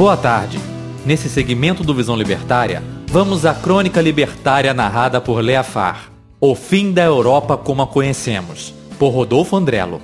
Boa tarde. Nesse segmento do Visão Libertária, vamos à crônica libertária narrada por Lea Farr. O fim da Europa como a conhecemos, por Rodolfo Andrello.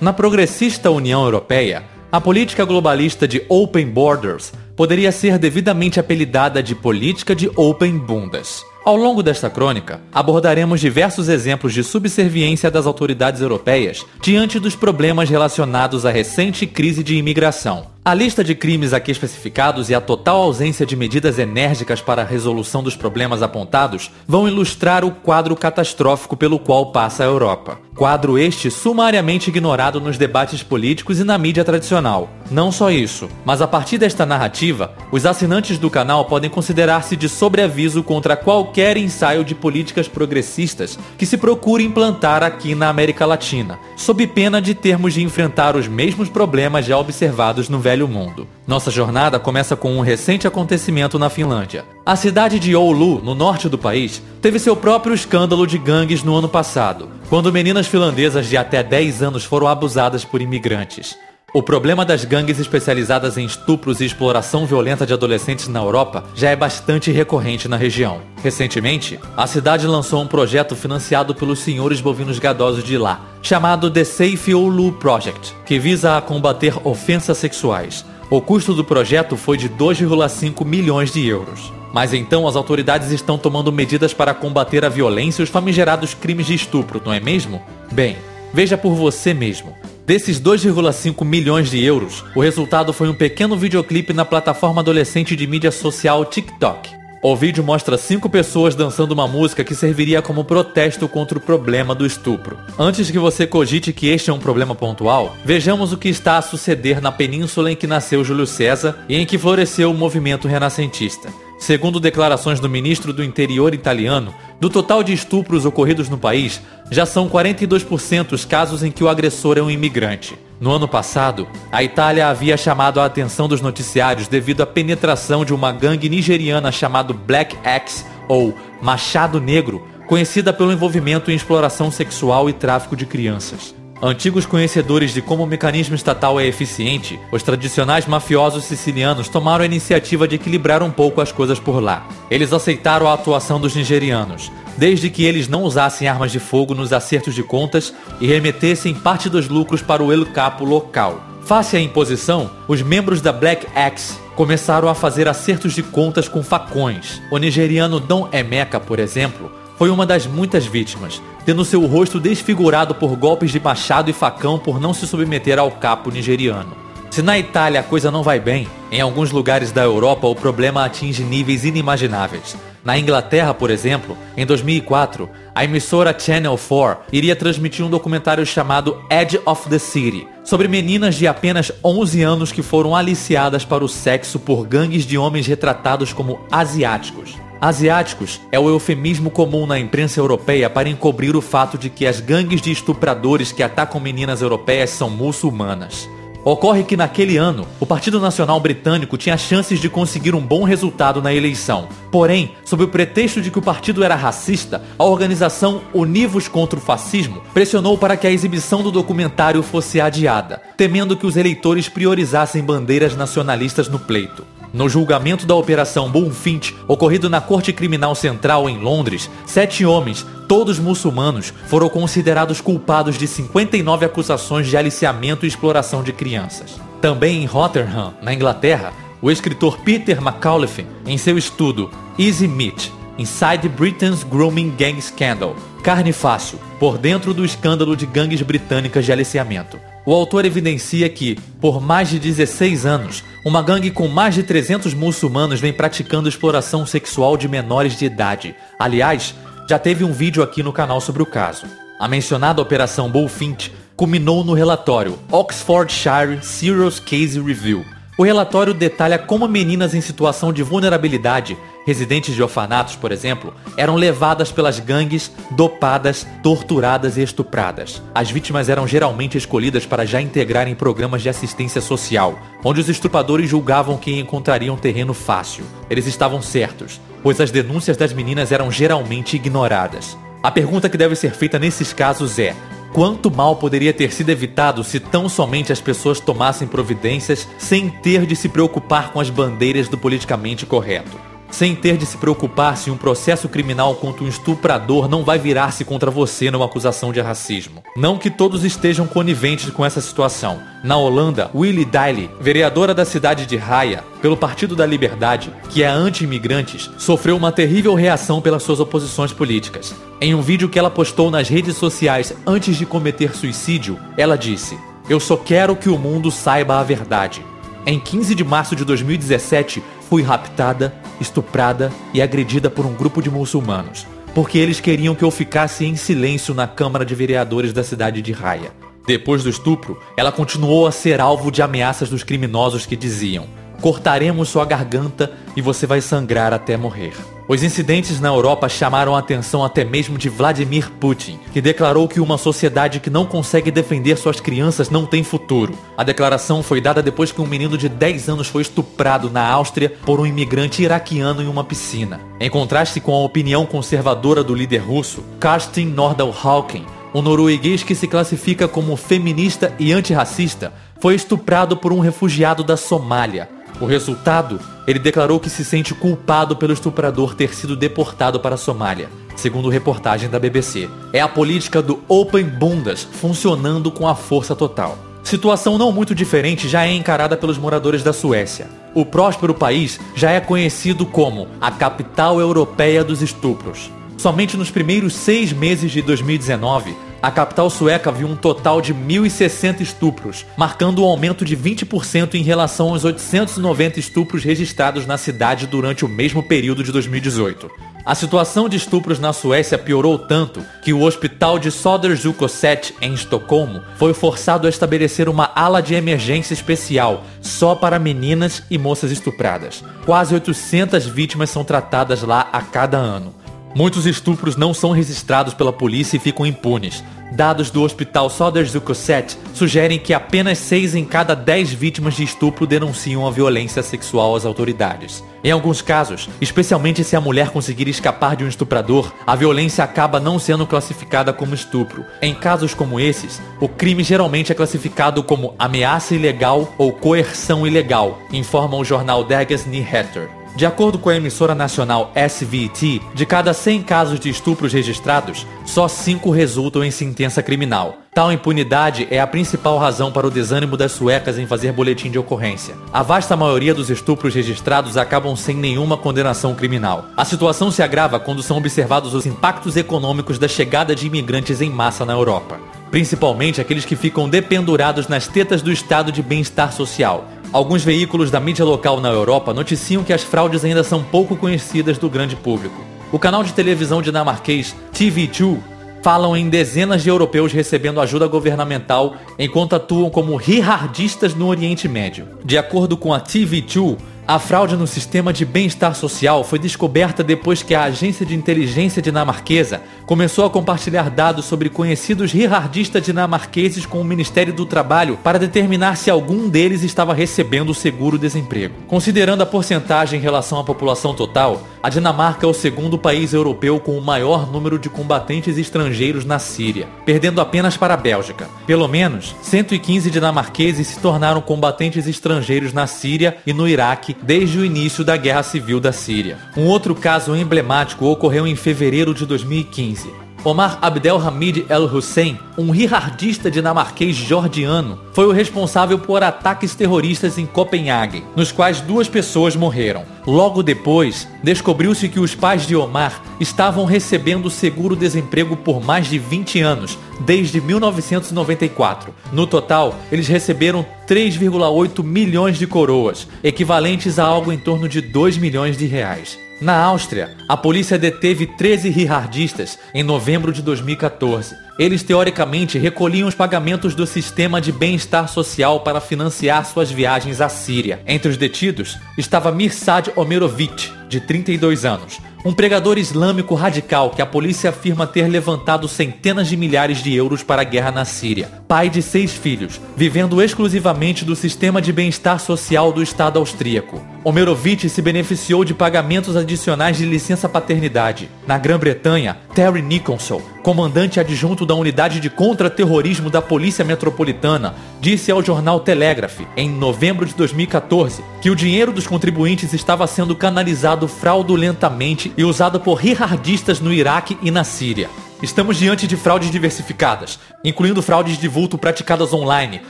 Na progressista União Europeia, a política globalista de Open Borders poderia ser devidamente apelidada de política de Open Bundas. Ao longo desta crônica, abordaremos diversos exemplos de subserviência das autoridades europeias diante dos problemas relacionados à recente crise de imigração, a lista de crimes aqui especificados e a total ausência de medidas enérgicas para a resolução dos problemas apontados vão ilustrar o quadro catastrófico pelo qual passa a Europa. Quadro este sumariamente ignorado nos debates políticos e na mídia tradicional. Não só isso, mas a partir desta narrativa, os assinantes do canal podem considerar-se de sobreaviso contra qualquer ensaio de políticas progressistas que se procure implantar aqui na América Latina, sob pena de termos de enfrentar os mesmos problemas já observados no velho mundo. Nossa jornada começa com um recente acontecimento na Finlândia. A cidade de Oulu, no norte do país, teve seu próprio escândalo de gangues no ano passado, quando meninas finlandesas de até 10 anos foram abusadas por imigrantes. O problema das gangues especializadas em estupros e exploração violenta de adolescentes na Europa já é bastante recorrente na região. Recentemente, a cidade lançou um projeto financiado pelos senhores bovinos gadosos de lá, chamado The Safe Oulu Project, que visa a combater ofensas sexuais. O custo do projeto foi de 2,5 milhões de euros. Mas então as autoridades estão tomando medidas para combater a violência e os famigerados crimes de estupro, não é mesmo? Bem, veja por você mesmo. Desses 2,5 milhões de euros, o resultado foi um pequeno videoclipe na plataforma adolescente de mídia social TikTok. O vídeo mostra cinco pessoas dançando uma música que serviria como protesto contra o problema do estupro. Antes que você cogite que este é um problema pontual, vejamos o que está a suceder na península em que nasceu Júlio César e em que floresceu o movimento renascentista. Segundo declarações do ministro do Interior italiano, do total de estupros ocorridos no país, já são 42% os casos em que o agressor é um imigrante. No ano passado, a Itália havia chamado a atenção dos noticiários devido à penetração de uma gangue nigeriana chamada Black Axe ou Machado Negro, conhecida pelo envolvimento em exploração sexual e tráfico de crianças. Antigos conhecedores de como o mecanismo estatal é eficiente, os tradicionais mafiosos sicilianos tomaram a iniciativa de equilibrar um pouco as coisas por lá. Eles aceitaram a atuação dos nigerianos, desde que eles não usassem armas de fogo nos acertos de contas e remetessem parte dos lucros para o El Capo local. Face à imposição, os membros da Black Axe começaram a fazer acertos de contas com facões. O nigeriano Don Emeka, por exemplo, foi uma das muitas vítimas, tendo seu rosto desfigurado por golpes de machado e facão por não se submeter ao capo nigeriano. Se na Itália a coisa não vai bem, em alguns lugares da Europa o problema atinge níveis inimagináveis. Na Inglaterra, por exemplo, em 2004, a emissora Channel 4 iria transmitir um documentário chamado Edge of the City, sobre meninas de apenas 11 anos que foram aliciadas para o sexo por gangues de homens retratados como asiáticos. Asiáticos é o eufemismo comum na imprensa europeia para encobrir o fato de que as gangues de estupradores que atacam meninas europeias são muçulmanas. Ocorre que naquele ano, o Partido Nacional Britânico tinha chances de conseguir um bom resultado na eleição. Porém, sob o pretexto de que o partido era racista, a organização Univos contra o Fascismo pressionou para que a exibição do documentário fosse adiada, temendo que os eleitores priorizassem bandeiras nacionalistas no pleito. No julgamento da Operação Bullfinch, ocorrido na Corte Criminal Central em Londres, sete homens, todos muçulmanos, foram considerados culpados de 59 acusações de aliciamento e exploração de crianças. Também em Rotherham, na Inglaterra, o escritor Peter McAuliffe, em seu estudo Easy Meat, Inside Britain's Grooming Gang Scandal, Carne Fácil, por dentro do escândalo de gangues britânicas de aliciamento. O autor evidencia que, por mais de 16 anos, uma gangue com mais de 300 muçulmanos vem praticando exploração sexual de menores de idade. Aliás, já teve um vídeo aqui no canal sobre o caso. A mencionada Operação Bullfinch culminou no relatório Oxfordshire Serious Case Review, o relatório detalha como meninas em situação de vulnerabilidade, residentes de orfanatos, por exemplo, eram levadas pelas gangues, dopadas, torturadas e estupradas. As vítimas eram geralmente escolhidas para já integrar em programas de assistência social, onde os estupradores julgavam que encontrariam terreno fácil. Eles estavam certos, pois as denúncias das meninas eram geralmente ignoradas. A pergunta que deve ser feita nesses casos é: quanto mal poderia ter sido evitado se tão somente as pessoas tomassem providências sem ter de se preocupar com as bandeiras do politicamente correto sem ter de se preocupar se um processo criminal contra um estuprador não vai virar-se contra você numa acusação de racismo. Não que todos estejam coniventes com essa situação. Na Holanda, Willie Daly, vereadora da cidade de Haia, pelo Partido da Liberdade, que é anti-imigrantes, sofreu uma terrível reação pelas suas oposições políticas. Em um vídeo que ela postou nas redes sociais antes de cometer suicídio, ela disse: Eu só quero que o mundo saiba a verdade. Em 15 de março de 2017, fui raptada, estuprada e agredida por um grupo de muçulmanos, porque eles queriam que eu ficasse em silêncio na Câmara de Vereadores da cidade de Raia. Depois do estupro, ela continuou a ser alvo de ameaças dos criminosos que diziam: cortaremos sua garganta e você vai sangrar até morrer. Os incidentes na Europa chamaram a atenção até mesmo de Vladimir Putin, que declarou que uma sociedade que não consegue defender suas crianças não tem futuro. A declaração foi dada depois que um menino de 10 anos foi estuprado na Áustria por um imigrante iraquiano em uma piscina. Em contraste com a opinião conservadora do líder russo, Karsten Nordal-Hauken, um norueguês que se classifica como feminista e antirracista, foi estuprado por um refugiado da Somália. O resultado? Ele declarou que se sente culpado pelo estuprador ter sido deportado para a Somália, segundo reportagem da BBC. É a política do Open Bundas funcionando com a força total. Situação não muito diferente já é encarada pelos moradores da Suécia. O próspero país já é conhecido como a capital europeia dos estupros. Somente nos primeiros seis meses de 2019, a capital sueca viu um total de 1.060 estupros, marcando um aumento de 20% em relação aos 890 estupros registrados na cidade durante o mesmo período de 2018. A situação de estupros na Suécia piorou tanto que o hospital de Södersjukhuset, em Estocolmo, foi forçado a estabelecer uma ala de emergência especial só para meninas e moças estupradas. Quase 800 vítimas são tratadas lá a cada ano. Muitos estupros não são registrados pela polícia e ficam impunes. Dados do Hospital Södersjukhuset sugerem que apenas 6 em cada 10 vítimas de estupro denunciam a violência sexual às autoridades. Em alguns casos, especialmente se a mulher conseguir escapar de um estuprador, a violência acaba não sendo classificada como estupro. Em casos como esses, o crime geralmente é classificado como ameaça ilegal ou coerção ilegal, informa o jornal Dagens Nyheter. De acordo com a emissora nacional SVT, de cada 100 casos de estupros registrados, só 5 resultam em sentença criminal. Tal impunidade é a principal razão para o desânimo das suecas em fazer boletim de ocorrência. A vasta maioria dos estupros registrados acabam sem nenhuma condenação criminal. A situação se agrava quando são observados os impactos econômicos da chegada de imigrantes em massa na Europa. Principalmente aqueles que ficam dependurados nas tetas do estado de bem-estar social, Alguns veículos da mídia local na Europa noticiam que as fraudes ainda são pouco conhecidas do grande público. O canal de televisão dinamarquês TV2 falam em dezenas de europeus recebendo ajuda governamental enquanto atuam como rihardistas no Oriente Médio. De acordo com a TV2, a fraude no sistema de bem-estar social foi descoberta depois que a agência de inteligência dinamarquesa começou a compartilhar dados sobre conhecidos rihardistas dinamarqueses com o Ministério do Trabalho para determinar se algum deles estava recebendo o seguro-desemprego. Considerando a porcentagem em relação à população total, a Dinamarca é o segundo país europeu com o maior número de combatentes estrangeiros na Síria, perdendo apenas para a Bélgica. Pelo menos 115 dinamarqueses se tornaram combatentes estrangeiros na Síria e no Iraque desde o início da Guerra Civil da Síria. Um outro caso emblemático ocorreu em fevereiro de 2015. Omar Abdelhamid El Hussein, um rihardista dinamarquês georgiano, foi o responsável por ataques terroristas em Copenhague, nos quais duas pessoas morreram. Logo depois, descobriu-se que os pais de Omar estavam recebendo seguro-desemprego por mais de 20 anos, desde 1994. No total, eles receberam 3,8 milhões de coroas, equivalentes a algo em torno de 2 milhões de reais. Na Áustria, a polícia deteve 13 rihardistas em novembro de 2014. Eles teoricamente recolhiam os pagamentos do sistema de bem-estar social para financiar suas viagens à Síria. Entre os detidos estava Mirsad Omerovic, de 32 anos, um pregador islâmico radical que a polícia afirma ter levantado centenas de milhares de euros para a guerra na Síria. Pai de seis filhos, vivendo exclusivamente do sistema de bem-estar social do Estado austríaco. Omerovitch se beneficiou de pagamentos adicionais de licença paternidade. Na Grã-Bretanha, Terry Nicholson, comandante adjunto da unidade de contra-terrorismo da Polícia Metropolitana, disse ao jornal Telegraph, em novembro de 2014, que o dinheiro dos contribuintes estava sendo canalizado fraudulentamente e usado por rihardistas no Iraque e na Síria. Estamos diante de fraudes diversificadas, incluindo fraudes de vulto praticadas online,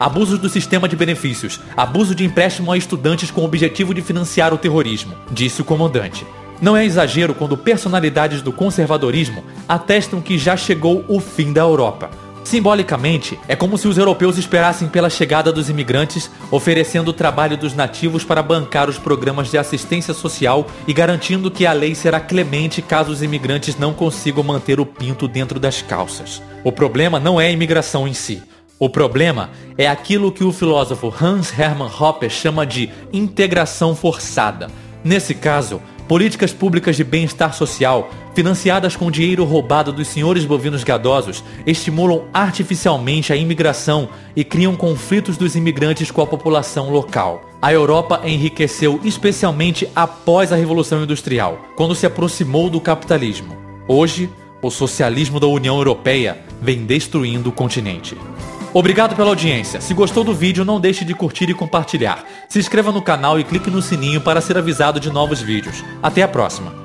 abusos do sistema de benefícios, abuso de empréstimo a estudantes com o objetivo de financiar o terrorismo, disse o comandante. Não é exagero quando personalidades do conservadorismo atestam que já chegou o fim da Europa. Simbolicamente, é como se os europeus esperassem pela chegada dos imigrantes, oferecendo o trabalho dos nativos para bancar os programas de assistência social e garantindo que a lei será clemente caso os imigrantes não consigam manter o pinto dentro das calças. O problema não é a imigração em si. O problema é aquilo que o filósofo Hans Hermann Hoppe chama de integração forçada. Nesse caso, Políticas públicas de bem-estar social, financiadas com dinheiro roubado dos senhores bovinos gadosos, estimulam artificialmente a imigração e criam conflitos dos imigrantes com a população local. A Europa enriqueceu especialmente após a Revolução Industrial, quando se aproximou do capitalismo. Hoje, o socialismo da União Europeia vem destruindo o continente. Obrigado pela audiência. Se gostou do vídeo, não deixe de curtir e compartilhar. Se inscreva no canal e clique no sininho para ser avisado de novos vídeos. Até a próxima.